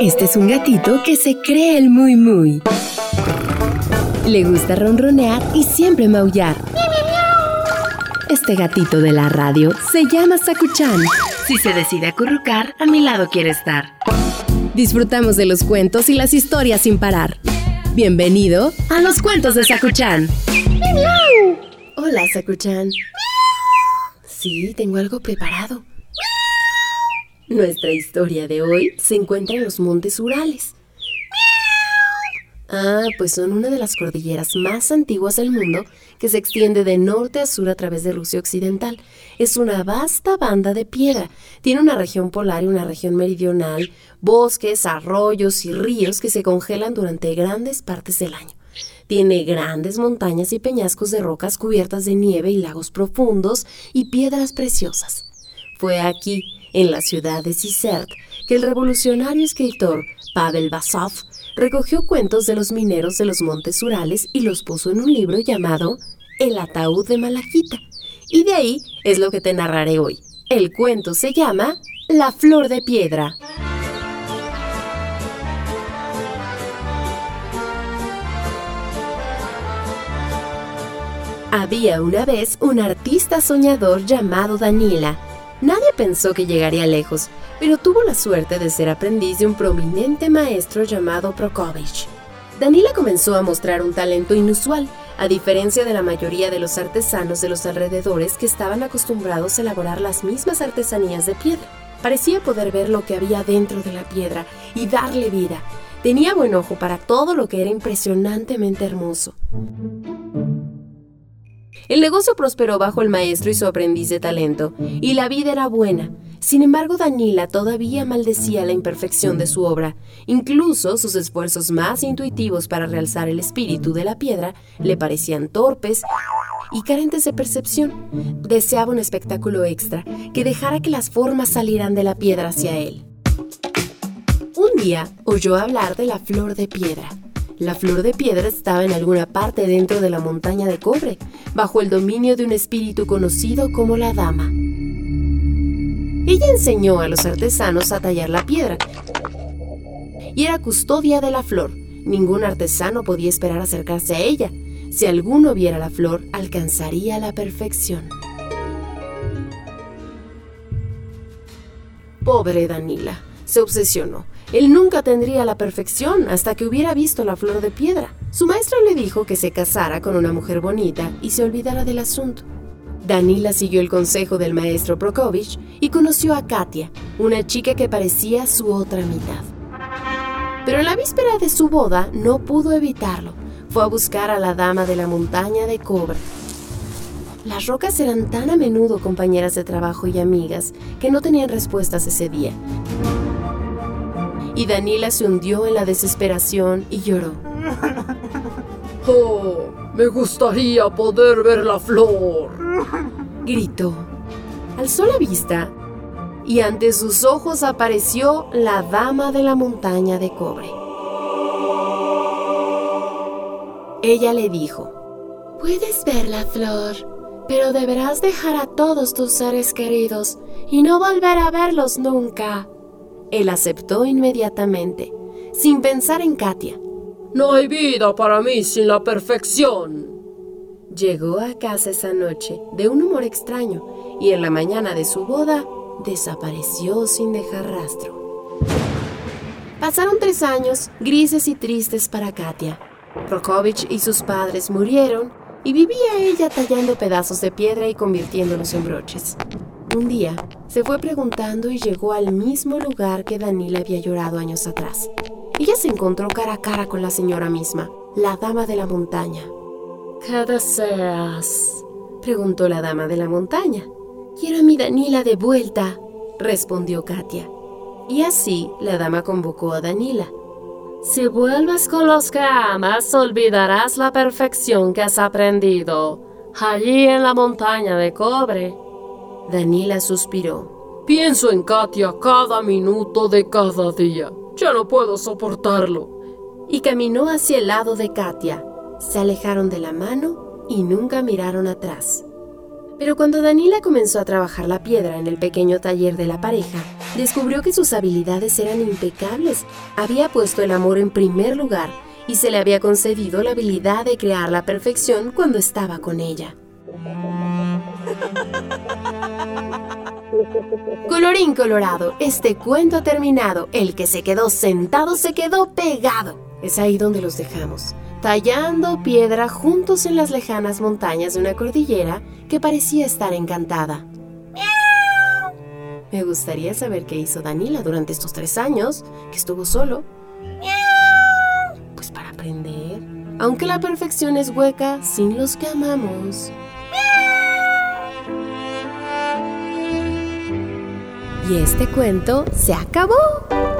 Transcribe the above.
Este es un gatito que se cree el muy muy. Le gusta ronronear y siempre maullar. Este gatito de la radio se llama Sakuchan. Si se decide acurrucar, a mi lado quiere estar. Disfrutamos de los cuentos y las historias sin parar. Bienvenido a los cuentos de Sakuchan. Hola, Sakuchan. Sí, tengo algo preparado. Nuestra historia de hoy se encuentra en los montes Urales. Ah, pues son una de las cordilleras más antiguas del mundo que se extiende de norte a sur a través de Rusia Occidental. Es una vasta banda de piedra. Tiene una región polar y una región meridional, bosques, arroyos y ríos que se congelan durante grandes partes del año. Tiene grandes montañas y peñascos de rocas cubiertas de nieve y lagos profundos y piedras preciosas. Fue aquí, en la ciudad de Sisert, que el revolucionario escritor Pavel Basov recogió cuentos de los mineros de los montes Urales y los puso en un libro llamado El ataúd de Malajita. Y de ahí es lo que te narraré hoy. El cuento se llama La flor de piedra. Había una vez un artista soñador llamado Daniela. Nadie pensó que llegaría lejos, pero tuvo la suerte de ser aprendiz de un prominente maestro llamado Prokovich. Danila comenzó a mostrar un talento inusual, a diferencia de la mayoría de los artesanos de los alrededores que estaban acostumbrados a elaborar las mismas artesanías de piedra. Parecía poder ver lo que había dentro de la piedra y darle vida. Tenía buen ojo para todo lo que era impresionantemente hermoso. El negocio prosperó bajo el maestro y su aprendiz de talento, y la vida era buena. Sin embargo, Danila todavía maldecía la imperfección de su obra. Incluso sus esfuerzos más intuitivos para realzar el espíritu de la piedra le parecían torpes y carentes de percepción. Deseaba un espectáculo extra que dejara que las formas salieran de la piedra hacia él. Un día oyó hablar de la flor de piedra. La flor de piedra estaba en alguna parte dentro de la montaña de cobre, bajo el dominio de un espíritu conocido como la dama. Ella enseñó a los artesanos a tallar la piedra y era custodia de la flor. Ningún artesano podía esperar acercarse a ella. Si alguno viera la flor, alcanzaría la perfección. Pobre Danila, se obsesionó. Él nunca tendría la perfección hasta que hubiera visto la flor de piedra. Su maestro le dijo que se casara con una mujer bonita y se olvidara del asunto. Danila siguió el consejo del maestro Prokovich y conoció a Katia, una chica que parecía su otra mitad. Pero en la víspera de su boda no pudo evitarlo. Fue a buscar a la dama de la montaña de cobre. Las rocas eran tan a menudo compañeras de trabajo y amigas que no tenían respuestas ese día y Danila se hundió en la desesperación y lloró. Oh, me gustaría poder ver la flor. Gritó. Alzó la vista y ante sus ojos apareció la dama de la montaña de cobre. Ella le dijo, Puedes ver la flor, pero deberás dejar a todos tus seres queridos y no volver a verlos nunca. Él aceptó inmediatamente, sin pensar en Katia. No hay vida para mí sin la perfección. Llegó a casa esa noche de un humor extraño y en la mañana de su boda desapareció sin dejar rastro. Pasaron tres años grises y tristes para Katia. Prokovich y sus padres murieron y vivía ella tallando pedazos de piedra y convirtiéndolos en broches. Un día, se fue preguntando y llegó al mismo lugar que Danila había llorado años atrás. Ella se encontró cara a cara con la señora misma, la dama de la montaña. ¿Qué deseas? preguntó la dama de la montaña. Quiero a mi Danila de vuelta, respondió Katia. Y así la dama convocó a Danila. Si vuelves con los que amas, olvidarás la perfección que has aprendido allí en la montaña de cobre. Danila suspiró. Pienso en Katia cada minuto de cada día. Ya no puedo soportarlo. Y caminó hacia el lado de Katia. Se alejaron de la mano y nunca miraron atrás. Pero cuando Danila comenzó a trabajar la piedra en el pequeño taller de la pareja, descubrió que sus habilidades eran impecables. Había puesto el amor en primer lugar y se le había concedido la habilidad de crear la perfección cuando estaba con ella. Colorín colorado, este cuento ha terminado. El que se quedó sentado se quedó pegado. Es ahí donde los dejamos, tallando piedra juntos en las lejanas montañas de una cordillera que parecía estar encantada. Me gustaría saber qué hizo Danila durante estos tres años que estuvo solo. Pues para aprender. Aunque la perfección es hueca sin los que amamos. Y este cuento se acabó.